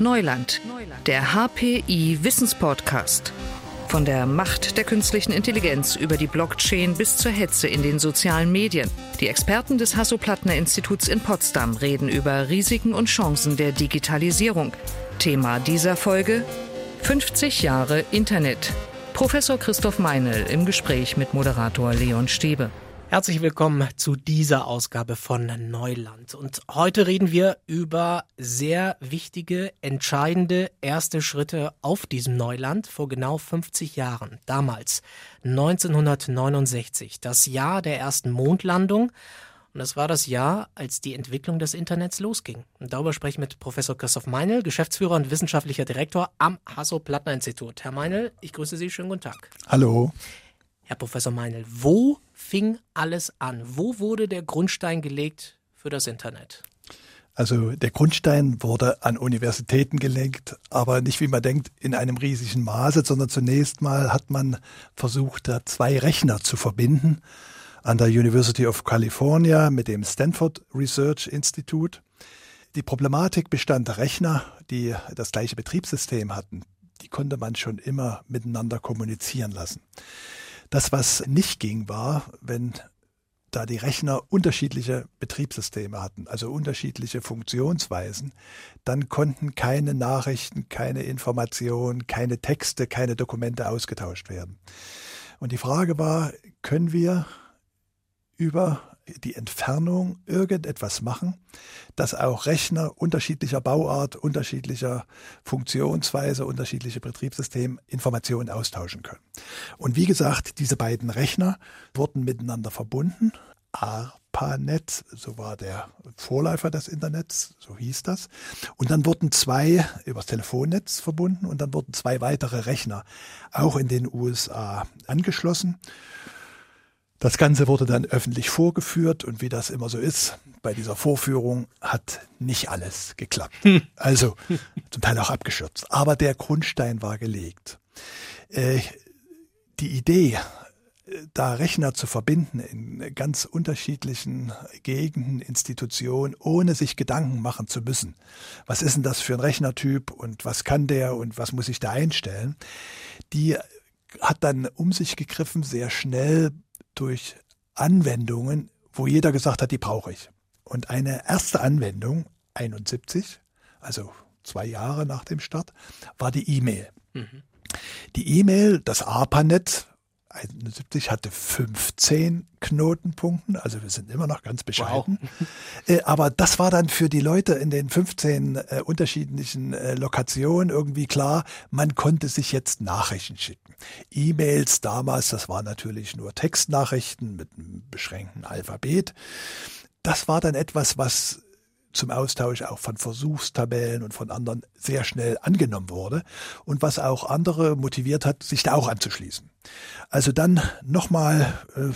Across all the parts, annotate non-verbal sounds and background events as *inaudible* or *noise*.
Neuland, der HPI Wissenspodcast. Von der Macht der künstlichen Intelligenz über die Blockchain bis zur Hetze in den sozialen Medien. Die Experten des Hasso-Plattner-Instituts in Potsdam reden über Risiken und Chancen der Digitalisierung. Thema dieser Folge 50 Jahre Internet. Professor Christoph Meinl im Gespräch mit Moderator Leon Stäbe. Herzlich willkommen zu dieser Ausgabe von Neuland. Und heute reden wir über sehr wichtige, entscheidende erste Schritte auf diesem Neuland vor genau 50 Jahren. Damals, 1969, das Jahr der ersten Mondlandung. Und das war das Jahr, als die Entwicklung des Internets losging. Und darüber spreche ich mit Professor Christoph Meinl, Geschäftsführer und wissenschaftlicher Direktor am Hasso-Plattner-Institut. Herr Meinl, ich grüße Sie, schönen guten Tag. Hallo. Herr Professor Meinl, wo fing alles an? Wo wurde der Grundstein gelegt für das Internet? Also der Grundstein wurde an Universitäten gelegt, aber nicht wie man denkt in einem riesigen Maße, sondern zunächst mal hat man versucht, zwei Rechner zu verbinden an der University of California mit dem Stanford Research Institute. Die Problematik bestand Rechner, die das gleiche Betriebssystem hatten. Die konnte man schon immer miteinander kommunizieren lassen. Das, was nicht ging, war, wenn da die Rechner unterschiedliche Betriebssysteme hatten, also unterschiedliche Funktionsweisen, dann konnten keine Nachrichten, keine Informationen, keine Texte, keine Dokumente ausgetauscht werden. Und die Frage war, können wir über die Entfernung irgendetwas machen, dass auch Rechner unterschiedlicher Bauart, unterschiedlicher Funktionsweise, unterschiedliche Betriebssysteme Informationen austauschen können. Und wie gesagt, diese beiden Rechner wurden miteinander verbunden. ARPANET, so war der Vorläufer des Internets, so hieß das. Und dann wurden zwei übers Telefonnetz verbunden und dann wurden zwei weitere Rechner auch in den USA angeschlossen. Das Ganze wurde dann öffentlich vorgeführt und wie das immer so ist, bei dieser Vorführung hat nicht alles geklappt. Hm. Also zum Teil auch abgeschürzt. Aber der Grundstein war gelegt. Äh, die Idee, da Rechner zu verbinden in ganz unterschiedlichen Gegenden, Institutionen, ohne sich Gedanken machen zu müssen. Was ist denn das für ein Rechnertyp und was kann der und was muss ich da einstellen? Die hat dann um sich gegriffen, sehr schnell durch Anwendungen, wo jeder gesagt hat, die brauche ich. Und eine erste Anwendung, 71, also zwei Jahre nach dem Start, war die E-Mail. Mhm. Die E-Mail, das ARPANET, 71 hatte 15 Knotenpunkten, also wir sind immer noch ganz bescheiden. Wow. *laughs* Äh, aber das war dann für die Leute in den 15 äh, unterschiedlichen äh, Lokationen irgendwie klar, man konnte sich jetzt Nachrichten schicken. E-Mails damals, das waren natürlich nur Textnachrichten mit einem beschränkten Alphabet. Das war dann etwas, was zum Austausch auch von Versuchstabellen und von anderen sehr schnell angenommen wurde und was auch andere motiviert hat, sich da auch anzuschließen. Also dann nochmal äh,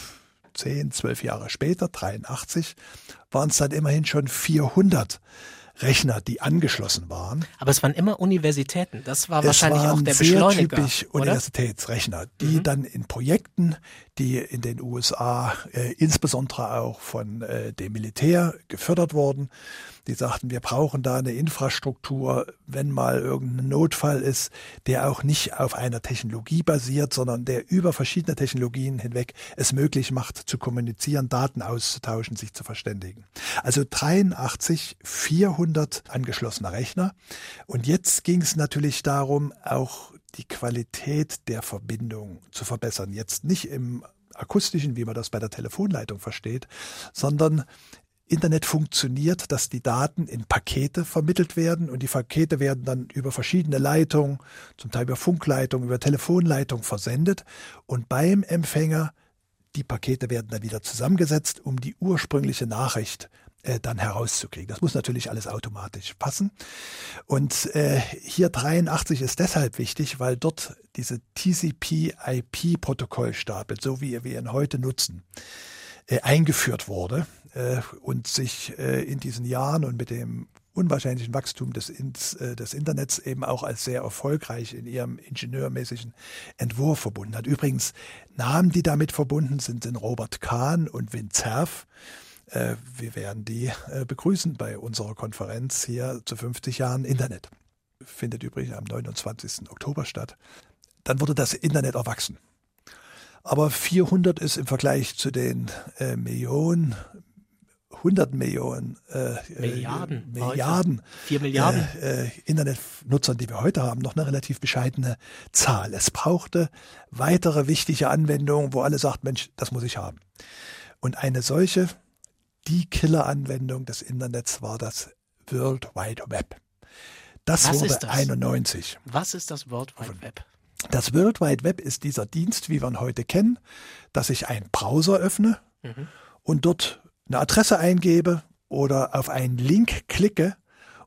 10, 12 Jahre später, 83, waren es dann immerhin schon 400 Rechner, die angeschlossen waren. Aber es waren immer Universitäten. Das war es wahrscheinlich auch der Beschleuniger. Sehr typisch oder? Universitätsrechner, die mhm. dann in Projekten, die in den USA äh, insbesondere auch von äh, dem Militär gefördert wurden, die sagten, wir brauchen da eine Infrastruktur, wenn mal irgendein Notfall ist, der auch nicht auf einer Technologie basiert, sondern der über verschiedene Technologien hinweg es möglich macht, zu kommunizieren, Daten auszutauschen, sich zu verständigen. Also 83, 400 angeschlossene Rechner. Und jetzt ging es natürlich darum, auch die Qualität der Verbindung zu verbessern. Jetzt nicht im akustischen, wie man das bei der Telefonleitung versteht, sondern Internet funktioniert, dass die Daten in Pakete vermittelt werden und die Pakete werden dann über verschiedene Leitungen, zum Teil über Funkleitung, über Telefonleitung versendet und beim Empfänger die Pakete werden dann wieder zusammengesetzt, um die ursprüngliche Nachricht äh, dann herauszukriegen. Das muss natürlich alles automatisch passen. Und äh, hier 83 ist deshalb wichtig, weil dort diese TCP-IP-Protokollstapel, so wie wir ihn heute nutzen, äh, eingeführt wurde und sich äh, in diesen Jahren und mit dem unwahrscheinlichen Wachstum des, äh, des Internets eben auch als sehr erfolgreich in ihrem ingenieurmäßigen Entwurf verbunden hat. Übrigens, Namen, die damit verbunden sind, sind Robert Kahn und Win Cerf. Äh, wir werden die äh, begrüßen bei unserer Konferenz hier zu 50 Jahren Internet. findet übrigens am 29. Oktober statt, dann wurde das Internet erwachsen. Aber 400 ist im Vergleich zu den äh, Millionen, 100 Millionen äh, Milliarden, Milliarden, 4 Milliarden äh, äh, Internetnutzern, die wir heute haben, noch eine relativ bescheidene Zahl. Es brauchte weitere wichtige Anwendungen, wo alle sagt, Mensch, das muss ich haben. Und eine solche, die Killer-Anwendung des Internets war das World Wide Web. Das Was wurde das? 91. Was ist das World Wide Web? Das World Wide Web ist dieser Dienst, wie wir ihn heute kennen, dass ich einen Browser öffne Mhm. und dort eine Adresse eingebe oder auf einen Link klicke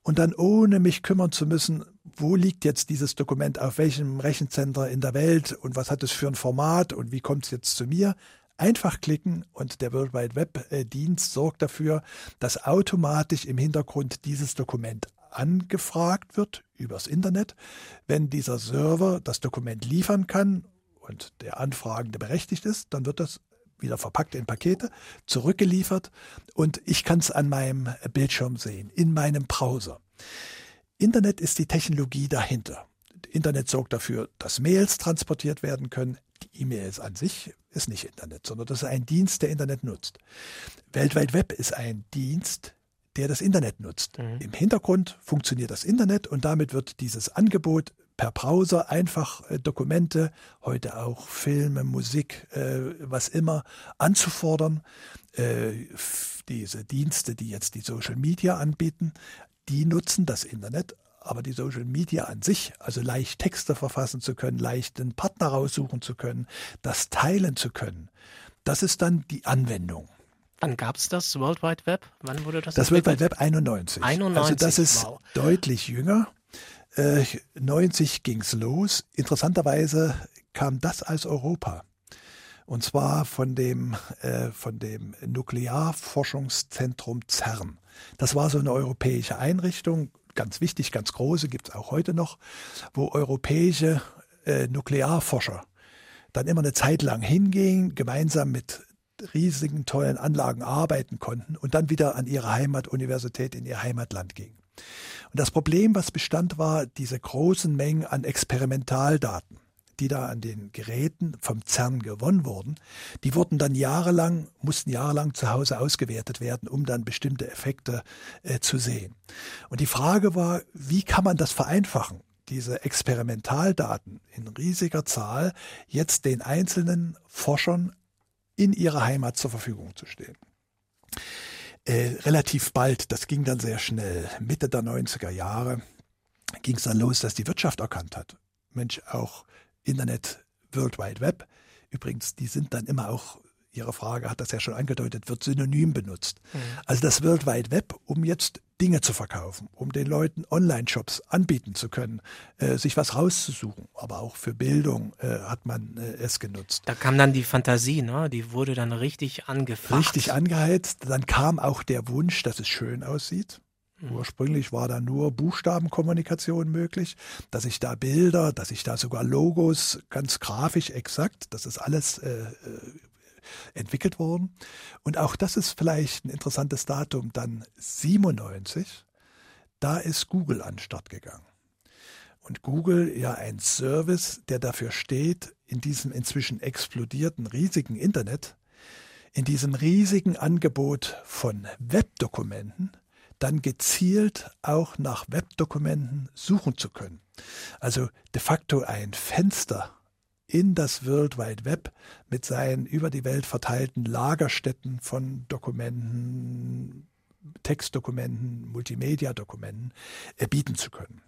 und dann ohne mich kümmern zu müssen, wo liegt jetzt dieses Dokument, auf welchem Rechenzentrum in der Welt und was hat es für ein Format und wie kommt es jetzt zu mir, einfach klicken und der World Wide Web äh, Dienst sorgt dafür, dass automatisch im Hintergrund dieses Dokument angefragt wird übers Internet. Wenn dieser Server das Dokument liefern kann und der Anfragende berechtigt ist, dann wird das wieder verpackt in Pakete, zurückgeliefert und ich kann es an meinem Bildschirm sehen, in meinem Browser. Internet ist die Technologie dahinter. Internet sorgt dafür, dass Mails transportiert werden können. Die E-Mails an sich ist nicht Internet, sondern das ist ein Dienst, der Internet nutzt. Weltweit Web ist ein Dienst, der das Internet nutzt. Mhm. Im Hintergrund funktioniert das Internet und damit wird dieses Angebot per Browser einfach äh, Dokumente, heute auch Filme, Musik, äh, was immer, anzufordern. Äh, diese Dienste, die jetzt die Social Media anbieten, die nutzen das Internet, aber die Social Media an sich, also leicht Texte verfassen zu können, leicht einen Partner raussuchen zu können, das teilen zu können, das ist dann die Anwendung. Wann gab es das World Wide Web? Wann wurde das Das World entwickelt? Wide Web 91. 91, Also das ist wow. deutlich jünger. Äh, 90 ging's los. Interessanterweise kam das aus Europa. Und zwar von dem, äh, von dem Nuklearforschungszentrum CERN. Das war so eine europäische Einrichtung, ganz wichtig, ganz große, gibt's auch heute noch, wo europäische äh, Nuklearforscher dann immer eine Zeit lang hingehen, gemeinsam mit riesigen, tollen Anlagen arbeiten konnten und dann wieder an ihre Heimatuniversität in ihr Heimatland gingen. Und das Problem, was bestand, war diese großen Mengen an Experimentaldaten, die da an den Geräten vom CERN gewonnen wurden. Die wurden dann jahrelang, mussten jahrelang zu Hause ausgewertet werden, um dann bestimmte Effekte äh, zu sehen. Und die Frage war, wie kann man das vereinfachen? diese Experimentaldaten in riesiger Zahl jetzt den einzelnen Forschern in ihrer Heimat zur Verfügung zu stehen. Äh, relativ bald, das ging dann sehr schnell, Mitte der 90er Jahre, ging es dann los, dass die Wirtschaft erkannt hat. Mensch, auch Internet, World Wide Web, übrigens, die sind dann immer auch, Ihre Frage hat das ja schon angedeutet, wird synonym benutzt. Also das World Wide Web, um jetzt Dinge zu verkaufen, um den Leuten Online-Shops anbieten zu können, äh, sich was rauszusuchen. Aber auch für Bildung äh, hat man äh, es genutzt. Da kam dann die Fantasie, ne? Die wurde dann richtig angefacht. Richtig angeheizt. Dann kam auch der Wunsch, dass es schön aussieht. Ursprünglich war da nur Buchstabenkommunikation möglich, dass ich da Bilder, dass ich da sogar Logos ganz grafisch exakt, das ist alles äh, äh, entwickelt worden. Und auch das ist vielleicht ein interessantes Datum, dann 97, da ist Google an den Start gegangen. Und Google ja ein Service, der dafür steht, in diesem inzwischen explodierten riesigen Internet, in diesem riesigen Angebot von Webdokumenten, dann gezielt auch nach Webdokumenten suchen zu können. Also de facto ein Fenster in das World Wide Web mit seinen über die Welt verteilten Lagerstätten von Dokumenten, Textdokumenten, Multimedia-Dokumenten äh, bieten zu können.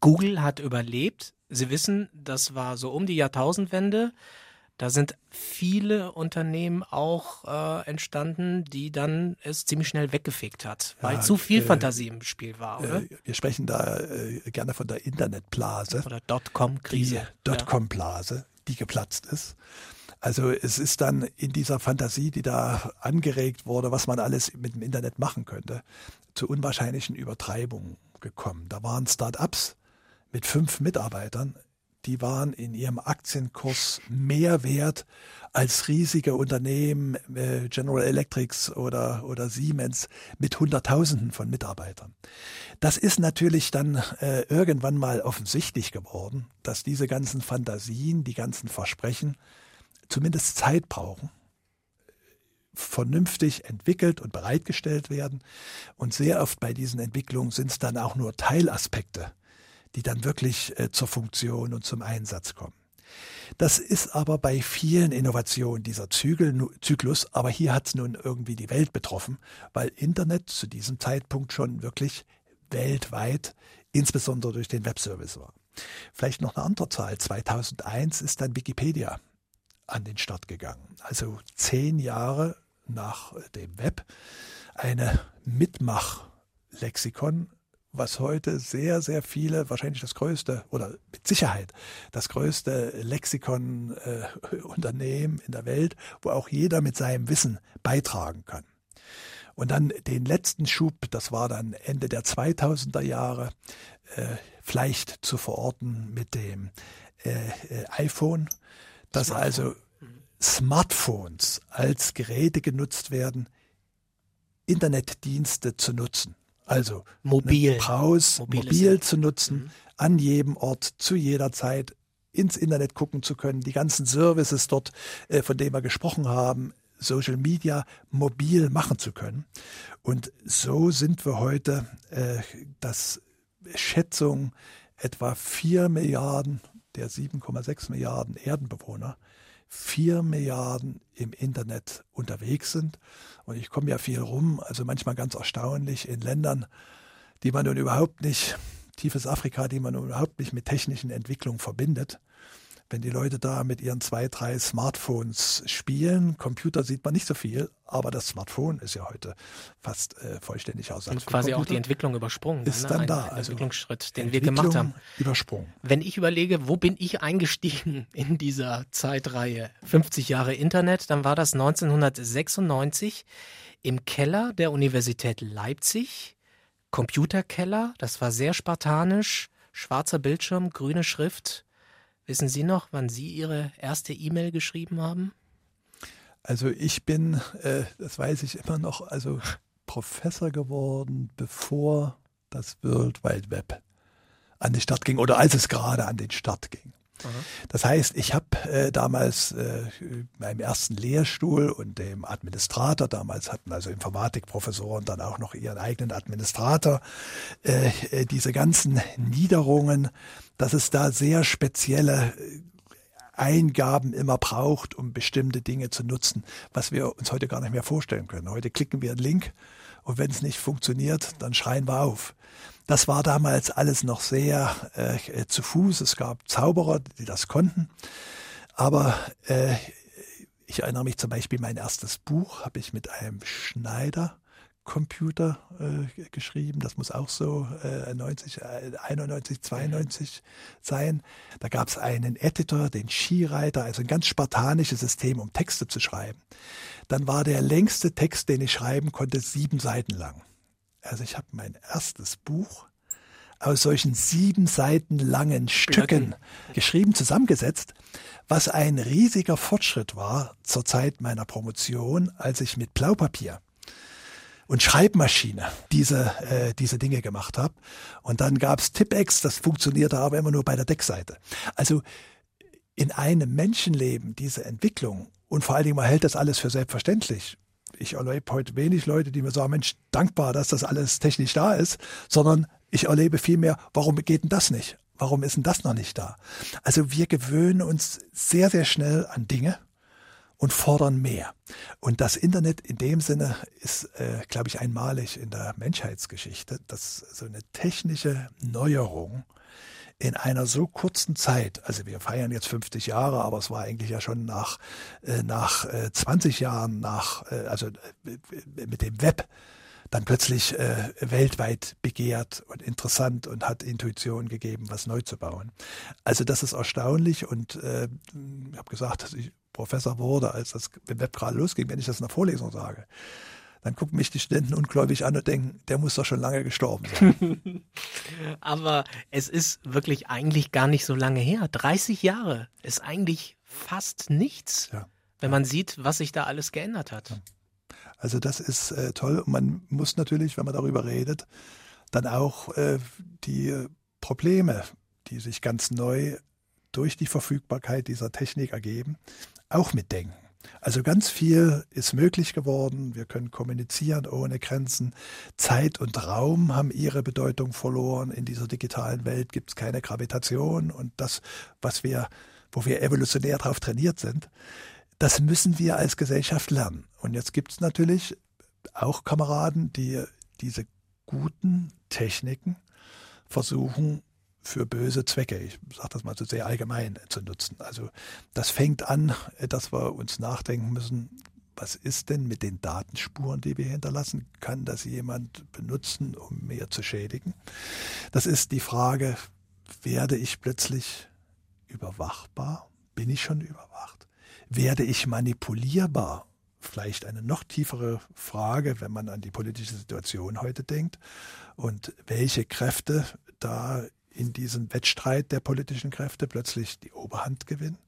Google hat überlebt. Sie wissen, das war so um die Jahrtausendwende. Da sind viele Unternehmen auch äh, entstanden, die dann es ziemlich schnell weggefegt hat, weil Ja, zu viel äh, Fantasie im Spiel war, oder? Äh, wir sprechen da äh, gerne von der Internetblase. oder Dotcom-Krise. Dotcom-Blase, die geplatzt ist. Also es ist dann in dieser Fantasie, die da angeregt wurde, was man alles mit dem Internet machen könnte, zu unwahrscheinlichen Übertreibungen gekommen. Da waren Start-ups mit fünf Mitarbeitern, die waren in ihrem Aktienkurs mehr wert als riesige Unternehmen, äh, General Electrics oder, oder Siemens mit Hunderttausenden von Mitarbeitern. Das ist natürlich dann äh, irgendwann mal offensichtlich geworden, dass diese ganzen Fantasien, die ganzen Versprechen zumindest Zeit brauchen vernünftig entwickelt und bereitgestellt werden. Und sehr oft bei diesen Entwicklungen sind es dann auch nur Teilaspekte, die dann wirklich äh, zur Funktion und zum Einsatz kommen. Das ist aber bei vielen Innovationen dieser Zügel, Zyklus, aber hier hat es nun irgendwie die Welt betroffen, weil Internet zu diesem Zeitpunkt schon wirklich weltweit, insbesondere durch den Webservice war. Vielleicht noch eine andere Zahl. 2001 ist dann Wikipedia an den Start gegangen. Also zehn Jahre nach dem Web eine Mitmachlexikon was heute sehr, sehr viele, wahrscheinlich das größte oder mit Sicherheit das größte Lexikon-Unternehmen äh, in der Welt, wo auch jeder mit seinem Wissen beitragen kann. Und dann den letzten Schub, das war dann Ende der 2000er Jahre, äh, vielleicht zu verorten mit dem äh, äh iPhone, dass Smartphone. also Smartphones als Geräte genutzt werden, Internetdienste zu nutzen. Also mobil, Braus, mobil, mobil zu nutzen, mhm. an jedem Ort, zu jeder Zeit ins Internet gucken zu können, die ganzen Services dort, äh, von denen wir gesprochen haben, Social Media mobil machen zu können. Und so sind wir heute, äh, dass Schätzung etwa vier Milliarden der 7,6 Milliarden Erdenbewohner 4 Milliarden im Internet unterwegs sind. Und ich komme ja viel rum, also manchmal ganz erstaunlich in Ländern, die man nun überhaupt nicht, tiefes Afrika, die man nun überhaupt nicht mit technischen Entwicklungen verbindet wenn die Leute da mit ihren zwei, drei Smartphones spielen. Computer sieht man nicht so viel, aber das Smartphone ist ja heute fast äh, vollständig aus. Und quasi auch die Entwicklung übersprungen. Ist ne? dann, ne? da. Ein also Entwicklungsschritt, den wir gemacht haben. Übersprungen. Wenn ich überlege, wo bin ich eingestiegen *laughs* in dieser Zeitreihe 50 Jahre Internet, dann war das 1996 im Keller der Universität Leipzig. Computerkeller, das war sehr spartanisch, schwarzer Bildschirm, grüne Schrift Wissen Sie noch, wann Sie Ihre erste E-Mail geschrieben haben? Also ich bin, äh, das weiß ich immer noch, also *laughs* Professor geworden, bevor das World Wide Web an den Start ging oder als es gerade an den Start ging. Das heißt, ich habe äh, damals äh, meinem ersten Lehrstuhl und dem Administrator, damals hatten also Informatikprofessoren dann auch noch ihren eigenen Administrator, äh, äh, diese ganzen Niederungen, dass es da sehr spezielle äh, Eingaben immer braucht, um bestimmte Dinge zu nutzen, was wir uns heute gar nicht mehr vorstellen können. Heute klicken wir einen Link und wenn es nicht funktioniert, dann schreien wir auf. Das war damals alles noch sehr äh, zu Fuß. Es gab Zauberer, die das konnten. Aber äh, ich erinnere mich zum Beispiel, mein erstes Buch habe ich mit einem Schneider Computer äh, geschrieben. Das muss auch so äh, 90, äh, 91, 92 sein. Da gab es einen Editor, den Skireiter, also ein ganz spartanisches System, um Texte zu schreiben. Dann war der längste Text, den ich schreiben konnte, sieben Seiten lang. Also ich habe mein erstes Buch aus solchen sieben Seiten langen Stücken geschrieben, zusammengesetzt, was ein riesiger Fortschritt war zur Zeit meiner Promotion, als ich mit Blaupapier und Schreibmaschine diese, äh, diese Dinge gemacht habe. Und dann gab's Tipex, das funktionierte aber immer nur bei der Deckseite. Also in einem Menschenleben diese Entwicklung und vor allen Dingen, man hält das alles für selbstverständlich. Ich erlebe heute wenig Leute, die mir sagen, Mensch, dankbar, dass das alles technisch da ist, sondern ich erlebe vielmehr, warum geht denn das nicht? Warum ist denn das noch nicht da? Also wir gewöhnen uns sehr, sehr schnell an Dinge und fordern mehr. Und das Internet in dem Sinne ist, äh, glaube ich, einmalig in der Menschheitsgeschichte, dass so eine technische Neuerung in einer so kurzen Zeit, also wir feiern jetzt 50 Jahre, aber es war eigentlich ja schon nach, äh, nach äh, 20 Jahren, nach, äh, also äh, mit dem Web, dann plötzlich äh, weltweit begehrt und interessant und hat Intuition gegeben, was neu zu bauen. Also das ist erstaunlich und äh, ich habe gesagt, dass ich Professor wurde, als das Web gerade losging, wenn ich das in der Vorlesung sage dann gucken mich die Studenten ungläubig an und denken, der muss doch schon lange gestorben sein. *laughs* Aber es ist wirklich eigentlich gar nicht so lange her. 30 Jahre ist eigentlich fast nichts, ja. wenn man sieht, was sich da alles geändert hat. Also das ist äh, toll. Und man muss natürlich, wenn man darüber redet, dann auch äh, die Probleme, die sich ganz neu durch die Verfügbarkeit dieser Technik ergeben, auch mitdenken. Also ganz viel ist möglich geworden. Wir können kommunizieren ohne Grenzen. Zeit und Raum haben ihre Bedeutung verloren. In dieser digitalen Welt gibt es keine Gravitation und das, was wir, wo wir evolutionär darauf trainiert sind, das müssen wir als Gesellschaft lernen. Und jetzt gibt es natürlich auch Kameraden, die diese guten Techniken versuchen für böse Zwecke, ich sage das mal so sehr allgemein, zu nutzen. Also das fängt an, dass wir uns nachdenken müssen, was ist denn mit den Datenspuren, die wir hinterlassen? Kann das jemand benutzen, um mehr zu schädigen? Das ist die Frage, werde ich plötzlich überwachbar? Bin ich schon überwacht? Werde ich manipulierbar? Vielleicht eine noch tiefere Frage, wenn man an die politische Situation heute denkt und welche Kräfte da in diesem Wettstreit der politischen Kräfte plötzlich die Oberhand gewinnen.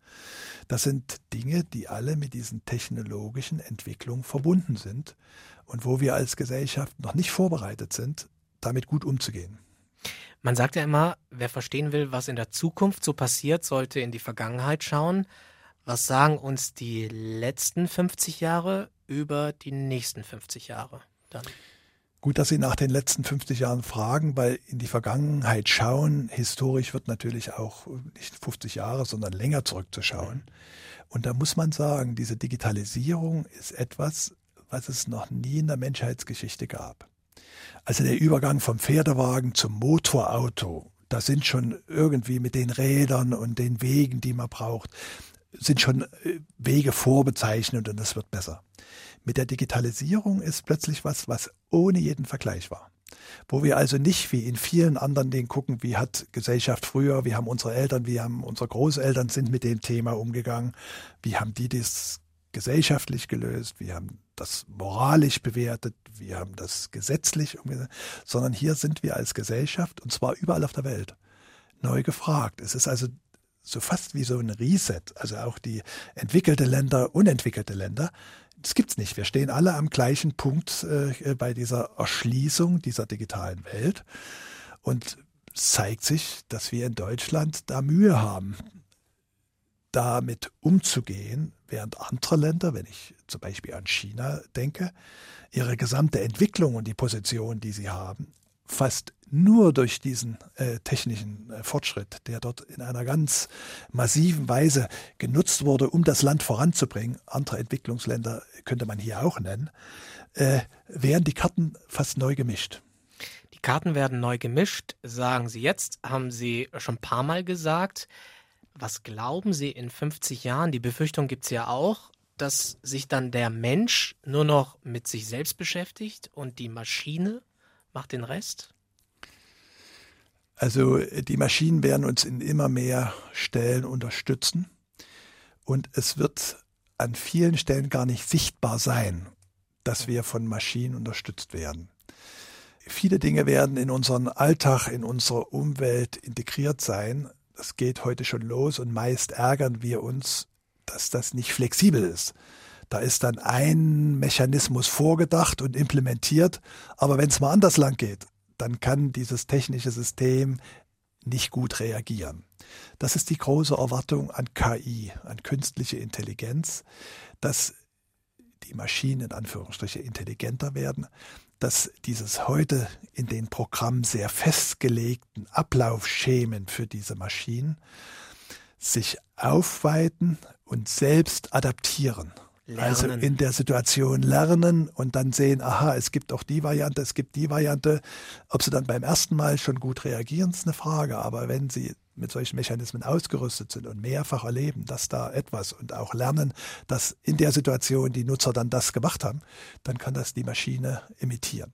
Das sind Dinge, die alle mit diesen technologischen Entwicklungen verbunden sind und wo wir als Gesellschaft noch nicht vorbereitet sind, damit gut umzugehen. Man sagt ja immer, wer verstehen will, was in der Zukunft so passiert, sollte in die Vergangenheit schauen. Was sagen uns die letzten 50 Jahre über die nächsten 50 Jahre dann? Gut, dass Sie nach den letzten 50 Jahren fragen, weil in die Vergangenheit schauen, historisch wird natürlich auch nicht 50 Jahre, sondern länger zurückzuschauen. Und da muss man sagen, diese Digitalisierung ist etwas, was es noch nie in der Menschheitsgeschichte gab. Also der Übergang vom Pferdewagen zum Motorauto, da sind schon irgendwie mit den Rädern und den Wegen, die man braucht, sind schon äh, Wege vorbezeichnet und das wird besser. Mit der Digitalisierung ist plötzlich was, was ohne jeden Vergleich war. Wo wir also nicht wie in vielen anderen Dingen gucken, wie hat Gesellschaft früher, wie haben unsere Eltern, wie haben unsere Großeltern sind mit dem Thema umgegangen, wie haben die das gesellschaftlich gelöst, wie haben das moralisch bewertet, wie haben das gesetzlich umgesetzt, sondern hier sind wir als Gesellschaft und zwar überall auf der Welt neu gefragt. Es ist also so fast wie so ein Reset, also auch die entwickelte Länder, unentwickelte Länder das gibt's nicht. Wir stehen alle am gleichen Punkt äh, bei dieser Erschließung dieser digitalen Welt. Und zeigt sich, dass wir in Deutschland da Mühe haben, damit umzugehen, während andere Länder, wenn ich zum Beispiel an China denke, ihre gesamte Entwicklung und die Position, die sie haben, fast nur durch diesen äh, technischen äh, Fortschritt, der dort in einer ganz massiven Weise genutzt wurde, um das Land voranzubringen, andere Entwicklungsländer könnte man hier auch nennen, äh, werden die Karten fast neu gemischt. Die Karten werden neu gemischt, sagen Sie jetzt, haben Sie schon ein paar Mal gesagt. Was glauben Sie in 50 Jahren? Die Befürchtung gibt es ja auch, dass sich dann der Mensch nur noch mit sich selbst beschäftigt und die Maschine macht den Rest? Also die Maschinen werden uns in immer mehr Stellen unterstützen und es wird an vielen Stellen gar nicht sichtbar sein, dass wir von Maschinen unterstützt werden. Viele Dinge werden in unseren Alltag, in unsere Umwelt integriert sein. Das geht heute schon los und meist ärgern wir uns, dass das nicht flexibel ist. Da ist dann ein Mechanismus vorgedacht und implementiert, aber wenn es mal anders lang geht, dann kann dieses technische System nicht gut reagieren. Das ist die große Erwartung an KI, an künstliche Intelligenz, dass die Maschinen in Anführungsstriche intelligenter werden, dass dieses heute in den Programmen sehr festgelegten Ablaufschemen für diese Maschinen sich aufweiten und selbst adaptieren. Also lernen. Also in der Situation lernen und dann sehen, aha, es gibt auch die Variante, es gibt die Variante. Ob sie dann beim ersten Mal schon gut reagieren, ist eine Frage. Aber wenn sie mit solchen Mechanismen ausgerüstet sind und mehrfach erleben, dass da etwas und auch lernen, dass in der Situation die Nutzer dann das gemacht haben, dann kann das die Maschine imitieren.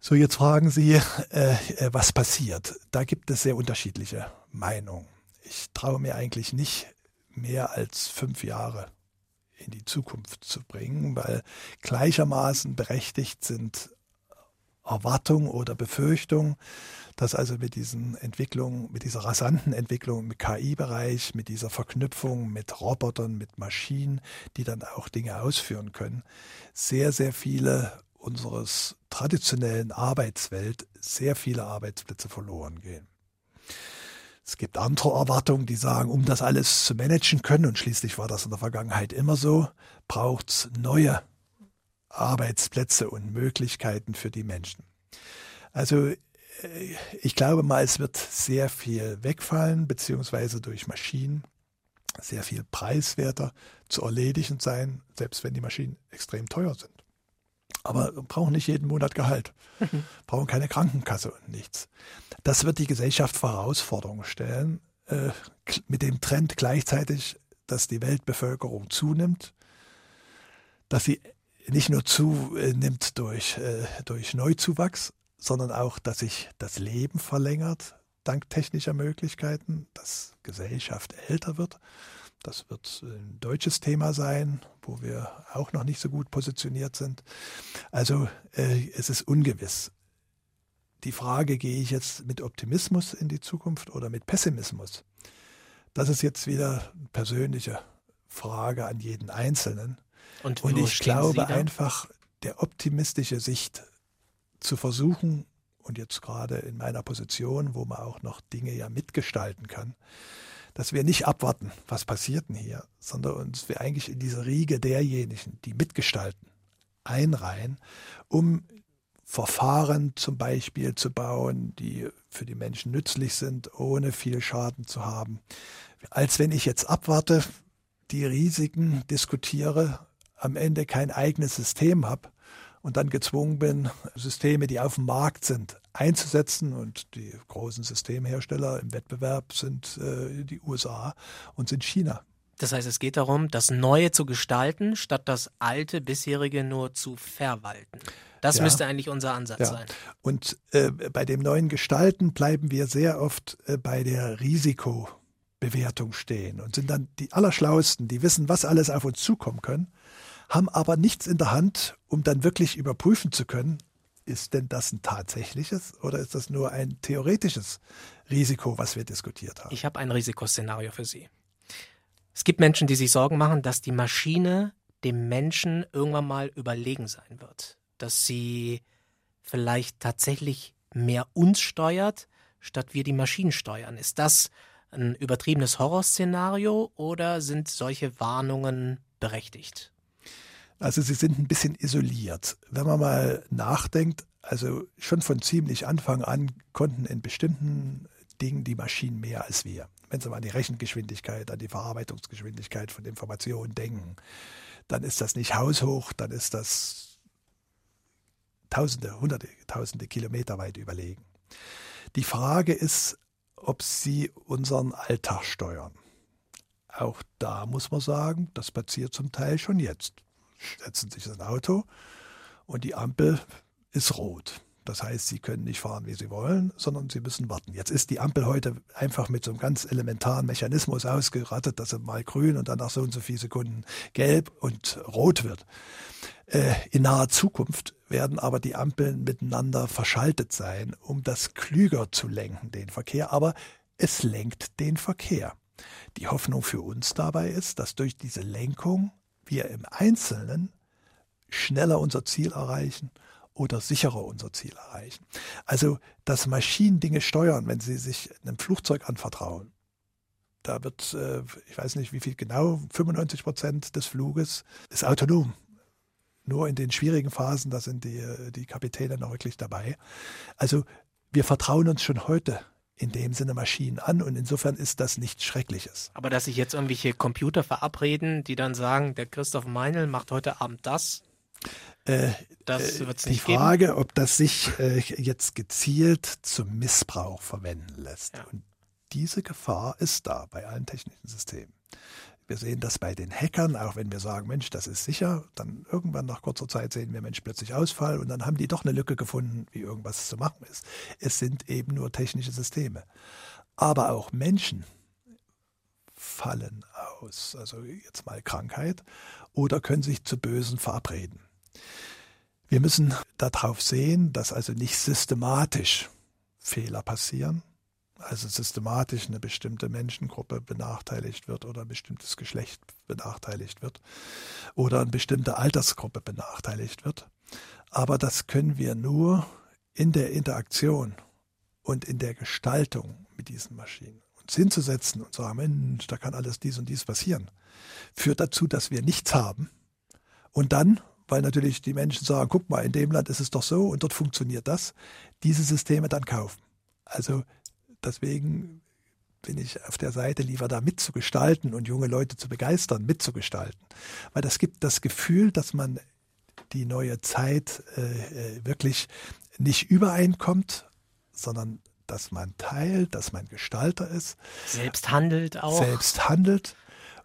So, jetzt fragen Sie, äh, äh was passiert. Da gibt es sehr unterschiedliche Meinungen. Ich traue mir eigentlich nicht mehr als fünf Jahre in die Zukunft zu bringen, weil gleichermaßen berechtigt sind Erwartung oder Befürchtung, dass also mit diesen Entwicklungen, mit dieser rasanten Entwicklung im KI-Bereich, mit dieser Verknüpfung mit Robotern, mit Maschinen, die dann auch Dinge ausführen können, sehr, sehr viele unseres traditionellen Arbeitswelt, sehr viele Arbeitsplätze verloren gehen. Es gibt andere Erwartungen, die sagen, um das alles zu managen können, und schließlich war das in der Vergangenheit immer so, braucht es neue Arbeitsplätze und Möglichkeiten für die Menschen. Also äh, ich glaube mal, es wird sehr viel wegfallen, beziehungsweise durch Maschinen sehr viel preiswerter zu erledigen sein, selbst wenn die Maschinen extrem teuer sind. Aber brauchen nicht jeden Monat Gehalt, brauchen keine Krankenkasse und nichts. Das wird die Gesellschaft vor Herausforderungen stellen, äh, mit dem Trend gleichzeitig, dass die Weltbevölkerung zunimmt, dass sie nicht nur zunimmt durch, äh, durch Neuzuwachs, sondern auch, dass sich das Leben verlängert dank technischer Möglichkeiten, dass Gesellschaft älter wird. Das wird ein deutsches Thema sein, wo wir auch noch nicht so gut positioniert sind. Also äh, es ist ungewiss. Die Frage, gehe ich jetzt mit Optimismus in die Zukunft oder mit Pessimismus? Das ist jetzt wieder eine persönliche Frage an jeden Einzelnen. Und, und ich glaube einfach, der optimistische Sicht zu versuchen, und jetzt gerade in meiner Position, wo man auch noch Dinge ja mitgestalten kann, dass wir nicht abwarten, was passiert denn hier, sondern uns wir eigentlich in diese Riege derjenigen, die mitgestalten, einreihen, um Verfahren zum Beispiel zu bauen, die für die Menschen nützlich sind, ohne viel Schaden zu haben. Als wenn ich jetzt abwarte, die Risiken diskutiere am Ende kein eigenes System habe und dann gezwungen bin, Systeme, die auf dem Markt sind, einzusetzen. Und die großen Systemhersteller im Wettbewerb sind äh, die USA und sind China. Das heißt, es geht darum, das Neue zu gestalten, statt das Alte, bisherige nur zu verwalten. Das ja. müsste eigentlich unser Ansatz ja. sein. Und äh, bei dem neuen Gestalten bleiben wir sehr oft äh, bei der Risikobewertung stehen und sind dann die Allerschlauesten, die wissen, was alles auf uns zukommen können haben aber nichts in der Hand, um dann wirklich überprüfen zu können, ist denn das ein tatsächliches oder ist das nur ein theoretisches Risiko, was wir diskutiert haben? Ich habe ein Risikoszenario für Sie. Es gibt Menschen, die sich Sorgen machen, dass die Maschine dem Menschen irgendwann mal überlegen sein wird. Dass sie vielleicht tatsächlich mehr uns steuert, statt wir die Maschinen steuern. Ist das ein übertriebenes Horrorszenario oder sind solche Warnungen berechtigt? Also sie sind ein bisschen isoliert. Wenn man mal nachdenkt, also schon von ziemlich Anfang an konnten in bestimmten Dingen die Maschinen mehr als wir. Wenn Sie mal an die Rechengeschwindigkeit, an die Verarbeitungsgeschwindigkeit von Informationen denken, dann ist das nicht haushoch, dann ist das Tausende, Hunderte, Tausende Kilometer weit überlegen. Die Frage ist, ob sie unseren Alltag steuern. Auch da muss man sagen, das passiert zum Teil schon jetzt setzen sich in ein Auto und die Ampel ist rot. Das heißt, sie können nicht fahren, wie sie wollen, sondern sie müssen warten. Jetzt ist die Ampel heute einfach mit so einem ganz elementaren Mechanismus ausgerattet, dass sie mal grün und dann nach so und so vielen Sekunden gelb und rot wird. Äh, in naher Zukunft werden aber die Ampeln miteinander verschaltet sein, um das klüger zu lenken, den Verkehr. Aber es lenkt den Verkehr. Die Hoffnung für uns dabei ist, dass durch diese Lenkung wir im Einzelnen schneller unser Ziel erreichen oder sicherer unser Ziel erreichen. Also, dass Maschinen Dinge steuern, wenn sie sich einem Flugzeug anvertrauen. Da wird, äh, ich weiß nicht wie viel genau, 95 Prozent des Fluges ist autonom. Nur in den schwierigen Phasen, da sind die, die Kapitäne noch wirklich dabei. Also wir vertrauen uns schon heute in dem Sinne Maschinen an und insofern ist das nichts Schreckliches. Aber dass sich jetzt irgendwelche Computer verabreden, die dann sagen, der Christoph Meinl macht heute Abend das, äh, das äh, wird's nicht Die Frage, geben? ob das sich äh, jetzt gezielt zum Missbrauch verwenden lässt. Ja. Und diese Gefahr ist da bei allen technischen Systemen. Wir sehen das bei den Hackern, auch wenn wir sagen, Mensch, das ist sicher, dann irgendwann nach kurzer Zeit sehen wir Mensch plötzlich Ausfall und dann haben die doch eine Lücke gefunden, wie irgendwas zu machen ist. Es sind eben nur technische Systeme. Aber auch Menschen Fallen aus, also jetzt mal Krankheit, oder können sich zu Bösen verabreden. Wir müssen darauf sehen, dass also nicht systematisch Fehler passieren, also systematisch eine bestimmte Menschengruppe benachteiligt wird oder ein bestimmtes Geschlecht benachteiligt wird oder eine bestimmte Altersgruppe benachteiligt wird. Aber das können wir nur in der Interaktion und in der Gestaltung mit diesen Maschinen. Uns hinzusetzen und sagen, Mensch, da kann alles dies und dies passieren, führt dazu, dass wir nichts haben. Und dann, weil natürlich die Menschen sagen, guck mal, in dem Land ist es doch so und dort funktioniert das, diese Systeme dann kaufen. Also deswegen bin ich auf der Seite lieber da mitzugestalten und junge Leute zu begeistern, mitzugestalten. Weil das gibt das Gefühl, dass man die neue Zeit äh, äh wirklich nicht übereinkommt, sondern dass man teilt, dass man Gestalter ist. Selbst handelt auch. Selbst handelt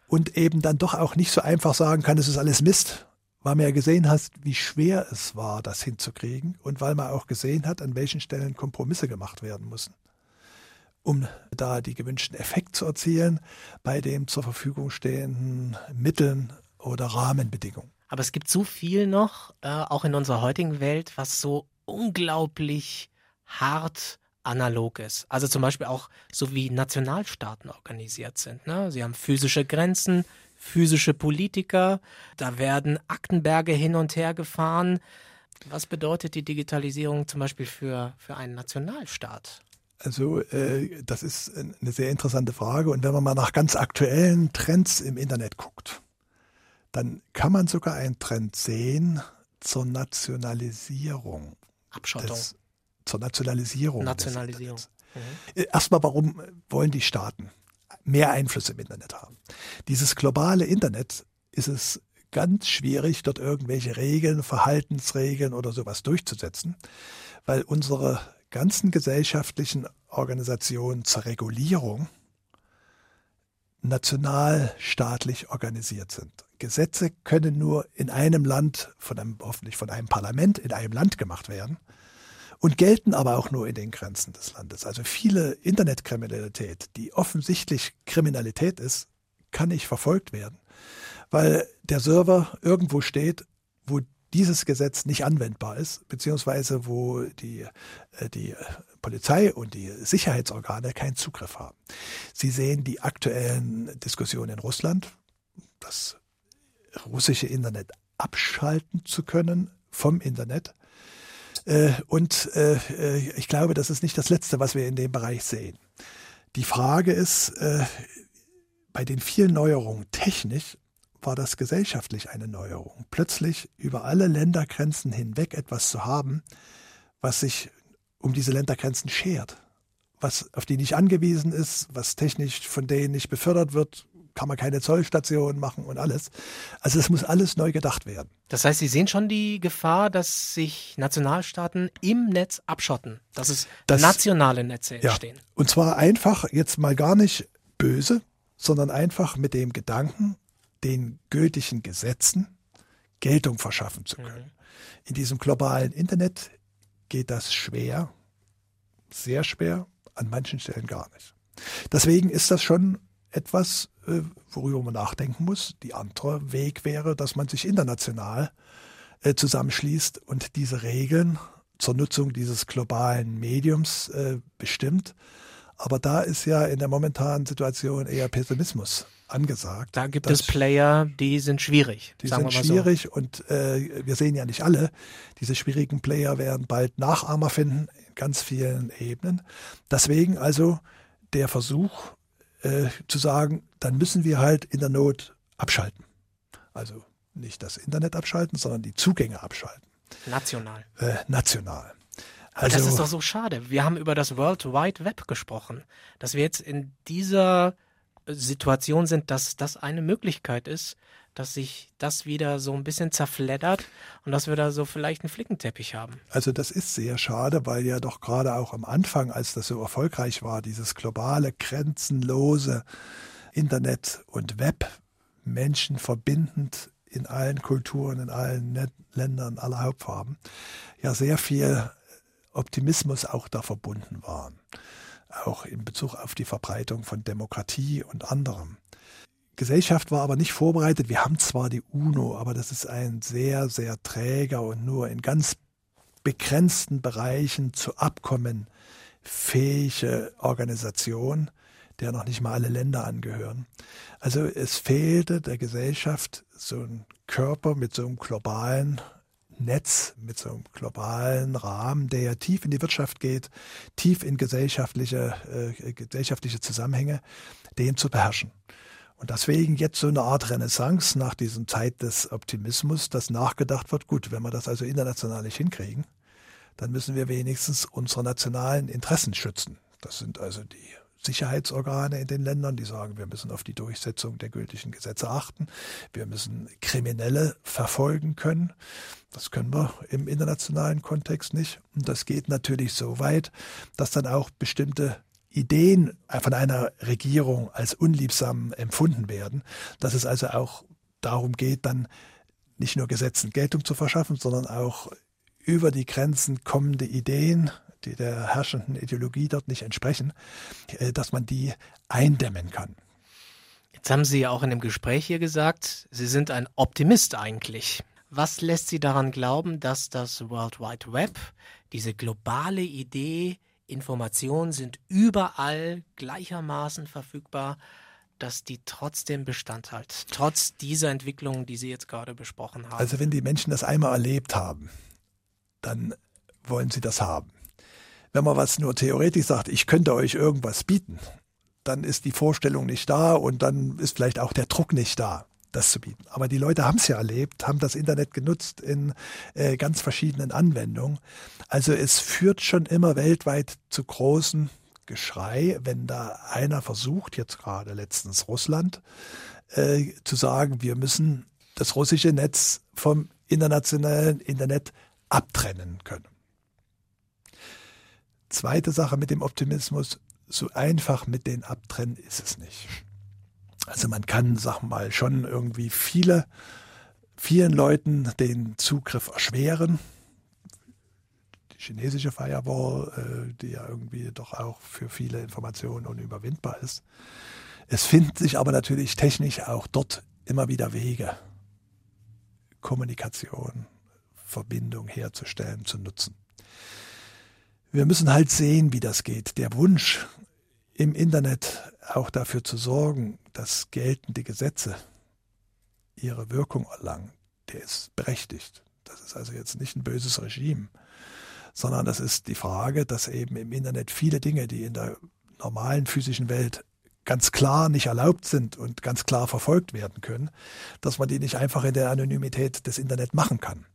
und eben dann doch auch nicht so einfach sagen kann, es ist alles Mist, weil man ja gesehen hat, wie schwer es war, das hinzukriegen und weil man auch gesehen hat, an welchen Stellen Kompromisse gemacht werden müssen, um da die gewünschten Effekte zu erzielen bei den zur Verfügung stehenden Mitteln oder Rahmenbedingungen. Aber es gibt so viel noch, äh, auch in unserer heutigen Welt, was so unglaublich hart analog ist. Also zum Beispiel auch so wie Nationalstaaten organisiert sind. Ne? Sie haben physische Grenzen, physische Politiker, da werden Aktenberge hin und her gefahren. Was bedeutet die Digitalisierung zum Beispiel für, für einen Nationalstaat? Also äh, das ist eine sehr interessante Frage. Und wenn man mal nach ganz aktuellen Trends im Internet guckt, dann kann man sogar einen Trend sehen zur Nationalisierung. Abschottung. Des, zur Nationalisierung. Nationalisierung. Mhm. Erstmal, warum wollen die Staaten mehr Einfluss im Internet haben? Dieses globale Internet ist es ganz schwierig, dort irgendwelche Regeln, Verhaltensregeln oder sowas durchzusetzen, weil unsere ganzen gesellschaftlichen Organisationen zur Regulierung nationalstaatlich organisiert sind. Gesetze können nur in einem Land, von einem, hoffentlich von einem Parlament in einem Land gemacht werden und gelten aber auch nur in den Grenzen des Landes. Also viele Internetkriminalität, die offensichtlich Kriminalität ist, kann nicht verfolgt werden, weil der Server irgendwo steht, wo dieses Gesetz nicht anwendbar ist, beziehungsweise wo die, äh, die Polizei und die Sicherheitsorgane keinen Zugriff haben. Sie sehen die aktuellen Diskussionen in Russland, das russische Internet abschalten zu können vom Internet. Äh, und äh, ich glaube, das ist nicht das Letzte, was wir in dem Bereich sehen. Die Frage ist, bei den vielen Neuerungen technisch war das gesellschaftlich eine Neuerung. Plötzlich über alle Ländergrenzen hinweg etwas zu haben, was sich um diese Ländergrenzen schert, was auf die nicht angewiesen ist, was technisch von denen nicht befördert wird, kann man keine Zollstation machen und alles. Also es muss alles neu gedacht werden. Das heißt, Sie sehen schon die Gefahr, dass sich Nationalstaaten im Netz abschotten, dass es das, nationale Netze entstehen. Ja, und zwar einfach jetzt mal gar nicht böse, sondern einfach mit dem Gedanken, den gültigen Gesetzen Geltung verschaffen zu können. Mhm. In diesem globalen Internet geht das schwer, sehr schwer, an manchen Stellen gar nicht. Deswegen ist das schon etwas, äh, worüber man nachdenken muss. Die andere Weg wäre, dass man sich international äh, zusammenschließt und diese Regeln zur Nutzung dieses globalen Mediums äh, bestimmt. Aber da ist ja in der momentanen Situation eher Pessimismus angesagt. Da gibt es Player, die sind schwierig. Die sind schwierig so. und äh, wir sehen ja nicht alle. Diese schwierigen Player werden bald Nachahmer finden in ganz vielen Ebenen. Deswegen also der Versuch äh, zu sagen, dann müssen wir halt in der Not abschalten. Also nicht das Internet abschalten, sondern die Zugänge abschalten. National. Äh, national. Also, das ist doch so schade. Wir haben über das World Wide Web gesprochen, dass wir jetzt in dieser Situation sind, dass das eine Möglichkeit ist, dass sich das wieder so ein bisschen zerfleddert und dass wir da so vielleicht einen Flickenteppich haben. Also das ist sehr schade, weil ja doch gerade auch am Anfang, als das so erfolgreich war, dieses globale, grenzenlose Internet und Web Menschen verbindend in allen Kulturen, in allen Ländern aller Hauptfarben, ja sehr viel Optimismus auch da verbunden waren. Auch in Bezug auf die Verbreitung von Demokratie und anderem. Gesellschaft war aber nicht vorbereitet. Wir haben zwar die UNO, aber das ist ein sehr, sehr träger und nur in ganz begrenzten Bereichen zu Abkommen fähige Organisation, der noch nicht mal alle Länder angehören. Also es fehlte der Gesellschaft so ein Körper mit so einem globalen Netz, mit so einem globalen Rahmen, der ja tief in die Wirtschaft geht, tief in gesellschaftliche, äh, gesellschaftliche Zusammenhänge, den zu beherrschen. Und deswegen jetzt so eine Art Renaissance nach diesem Zeit des Optimismus, dass nachgedacht wird, gut, wenn wir das also international nicht hinkriegen, dann müssen wir wenigstens unsere nationalen Interessen schützen. Das sind also die Sicherheitsorgane in den Ländern, die sagen, wir müssen auf die Durchsetzung der gültigen Gesetze achten. Wir müssen Kriminelle verfolgen können. Das können wir im internationalen Kontext nicht. Und das geht natürlich so weit, dass dann auch bestimmte Ideen von einer Regierung als unliebsam empfunden werden, dass es also auch darum geht, dann nicht nur Gesetzen Geltung zu verschaffen, sondern auch über die Grenzen kommende Ideen, die der herrschenden Ideologie dort nicht entsprechen, äh, dass man die eindämmen kann. Jetzt haben Sie ja auch in dem Gespräch hier gesagt, Sie sind ein Optimist eigentlich. Was lässt Sie daran glauben, dass das World Wide Web, diese globale Idee, Informationen sind überall gleichermaßen verfügbar, dass die trotzdem Bestand hat, trotz dieser Entwicklungen, die Sie jetzt gerade besprochen haben? Also wenn die Menschen das einmal erlebt haben, dann wollen sie das haben. Wenn man was nur theoretisch sagt, ich könnte euch irgendwas bieten, dann ist die Vorstellung nicht da und dann ist vielleicht auch der Druck nicht da, das zu bieten. Aber die Leute haben es ja erlebt, haben das Internet genutzt in äh, ganz verschiedenen Anwendungen. Also es führt schon immer weltweit zu großen Geschrei, wenn da einer versucht, jetzt gerade letztens Russland, äh, zu sagen, wir müssen das russische Netz vom internationalen Internet abtrennen können. Zweite Sache mit dem Optimismus, so einfach mit den abtrennen ist es nicht. Also man kann, sag mal, schon irgendwie viele, vielen Leuten den Zugriff erschweren. Die chinesische Firewall, äh, die ja irgendwie doch auch für viele Informationen unüberwindbar ist. Es finden sich aber natürlich technisch auch dort immer wieder Wege. Kommunikation, Verbindung herzustellen, zu nutzen. Wir müssen halt sehen, wie das geht. Der Wunsch im Internet auch dafür zu sorgen, dass geltende Gesetze ihre Wirkung erlangen, der ist berechtigt. Das ist also jetzt nicht ein böses Regime, sondern das ist die Frage, dass eben im Internet viele Dinge, die in der normalen physischen Welt ganz klar nicht erlaubt sind und ganz klar verfolgt werden können, dass man die nicht einfach in der Anonymität des Internet machen kann.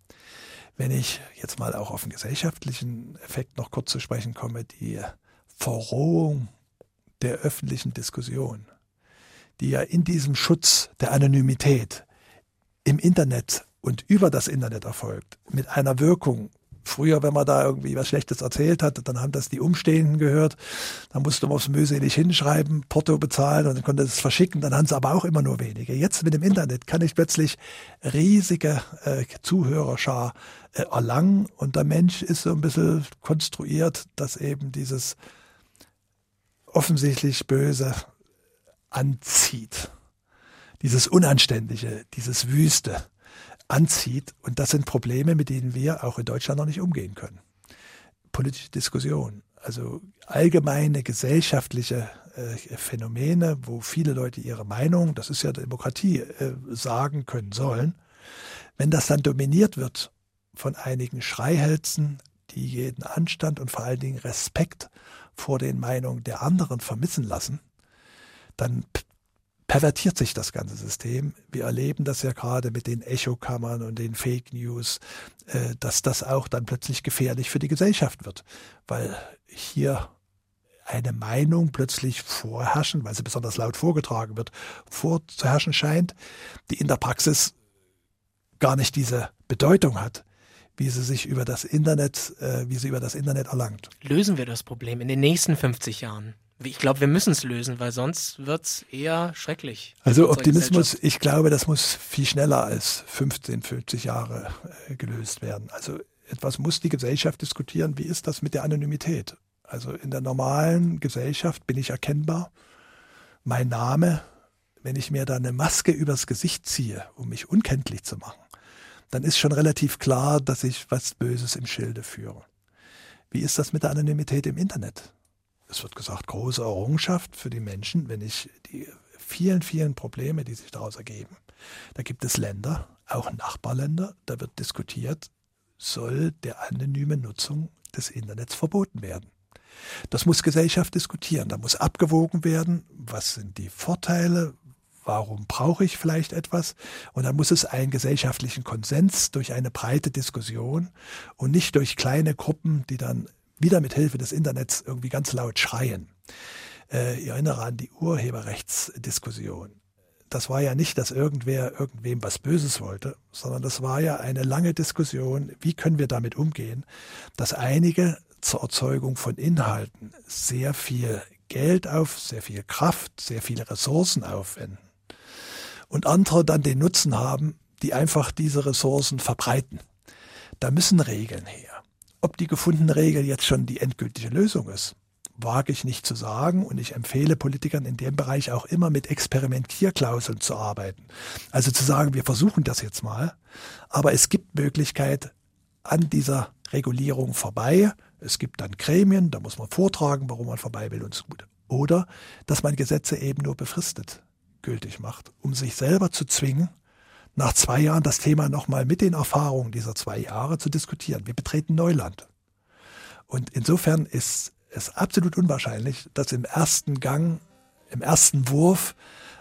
Wenn ich jetzt mal auch auf den gesellschaftlichen Effekt noch kurz zu sprechen komme, die Verrohung der öffentlichen Diskussion, die ja in diesem Schutz der Anonymität im Internet und über das Internet erfolgt, mit einer Wirkung Früher, wenn man da irgendwie was Schlechtes erzählt hat, dann haben das die Umstehenden gehört. Dann musste man aufs mühselig hinschreiben, Porto bezahlen und dann konnte es verschicken. Dann haben sie aber auch immer nur wenige. Jetzt mit dem Internet kann ich plötzlich riesige äh, Zuhörerschar erlangen und der Mensch ist so ein bisschen konstruiert, dass eben dieses offensichtlich Böse anzieht. Dieses Unanständige, dieses Wüste anzieht. Und das sind Probleme, mit denen wir auch in Deutschland noch nicht umgehen können. Politische Diskussion, also allgemeine gesellschaftliche äh, Phänomene, wo viele Leute ihre Meinung, das ist ja Demokratie, äh, sagen können sollen. Wenn das dann dominiert wird von einigen Schreihälsen, die jeden Anstand und vor allen Dingen Respekt vor den Meinungen der anderen vermissen lassen, dann pervertiert sich das ganze System. Wir erleben das ja gerade mit den Echokammern und den Fake News, äh, dass das auch dann plötzlich gefährlich für die Gesellschaft wird, weil hier eine Meinung plötzlich vorherrschen, weil sie besonders laut vorgetragen wird, vorzuherrschen scheint, die in der Praxis gar nicht diese Bedeutung hat, wie sie sich über das Internet, äh, wie sie über das Internet erlangt. Lösen wir das Problem in den nächsten 50 Jahren? Ich glaube, wir müssen es lösen, weil sonst wird es eher schrecklich. Also Optimismus, ich glaube, das muss viel schneller als 15, 50 Jahre äh, gelöst werden. Also etwas muss die Gesellschaft diskutieren. Wie ist das mit der Anonymität? Also in der normalen Gesellschaft bin ich erkennbar. Mein Name wenn ich mir da eine Maske übers Gesicht ziehe, um mich unkenntlich zu machen, dann ist schon relativ klar, dass ich was Böses im Schilde führe. Wie ist das mit der Anonymität im Internet? Es wird gesagt, große Errungenschaft für die Menschen, wenn ich die vielen, vielen Probleme, die sich daraus ergeben. Da gibt es Länder, auch Nachbarländer, da wird diskutiert, soll der anonyme Nutzung des Internets verboten werden. Das muss Gesellschaft diskutieren. Da muss abgewogen werden, was sind die Vorteile, warum brauche ich vielleicht etwas? Und dann muss es einen gesellschaftlichen Konsens durch eine breite Diskussion und nicht durch kleine Gruppen, die dann wieder mit Hilfe des Internets irgendwie ganz laut schreien. Äh, ich erinnere an die Urheberrechtsdiskussion. Das war ja nicht, dass irgendwer irgendwem was Böses wollte, sondern das war ja eine lange Diskussion, wie können wir damit umgehen, dass einige zur Erzeugung von Inhalten sehr viel Geld auf, sehr viel Kraft, sehr viele Ressourcen aufwenden und andere dann den Nutzen haben, die einfach diese Ressourcen verbreiten. Da müssen Regeln her. Ob die gefundene Regel jetzt schon die endgültige Lösung ist, wage ich nicht zu sagen und ich empfehle Politikern in dem Bereich auch immer mit Experimentierklauseln zu arbeiten. Also zu sagen, wir versuchen das jetzt mal, aber es gibt Möglichkeit, an dieser Regulierung vorbei es gibt dann Gremien, da muss man vortragen, warum man vorbei will und so gut. Oder dass man Gesetze eben nur befristet gültig macht, um sich selber zu zwingen, nach zwei Jahren das Thema nochmal mit den Erfahrungen dieser zwei Jahre zu diskutieren. Wir betreten Neuland. Und insofern ist es absolut unwahrscheinlich, dass im ersten Gang, im ersten Wurf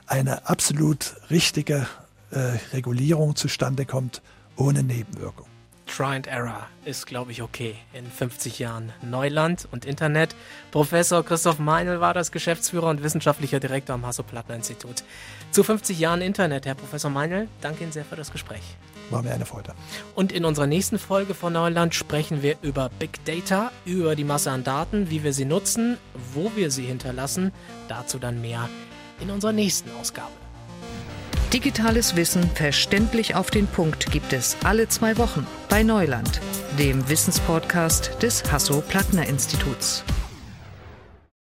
eine absolut richtige äh, Regulierung zustande kommt, ohne Nebenwirkung. Try and Error ist, glaube ich, okay. In 50 Jahren Neuland und Internet. Professor Christoph Meinl war das Geschäftsführer und wissenschaftlicher Direktor am Hasso-Plattner-Institut. Zu 50 Jahren Internet, Herr Professor Meinl, danke Ihnen sehr für das Gespräch. War mir eine Freude. Und in unserer nächsten Folge von Neuland sprechen wir über Big Data, über die Masse an Daten, wie wir sie nutzen, wo wir sie hinterlassen. Dazu dann mehr in unserer nächsten Ausgabe. Digitales Wissen verständlich auf den Punkt gibt es alle zwei Wochen bei Neuland, dem Wissenspodcast des Hasso-Plattner-Instituts.